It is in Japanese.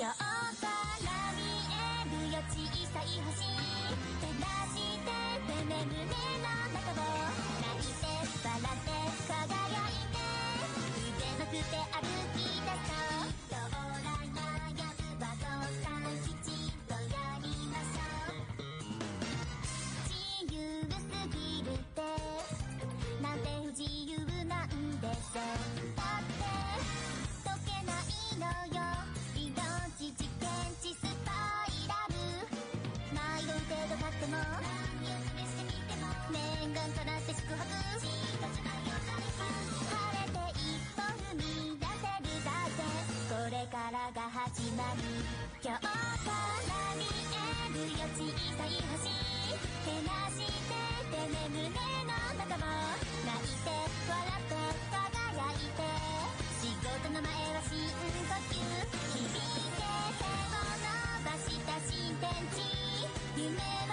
今日から見えるよ小さい星照らしててね胸の中を泣いて笑って輝いて腕なくて歩き出そう将来の夜はそうさきちんとやりましょう自由すぎるってなんて不自由なんでしょう。も念願となって宿泊晴れて一歩踏み出せるだってこれからが始まり今日から見えるよ小さい星けなしてて。ね胸の中も泣いて笑って輝いて。仕事の前は深呼吸響いて手を伸ばした新天地。夢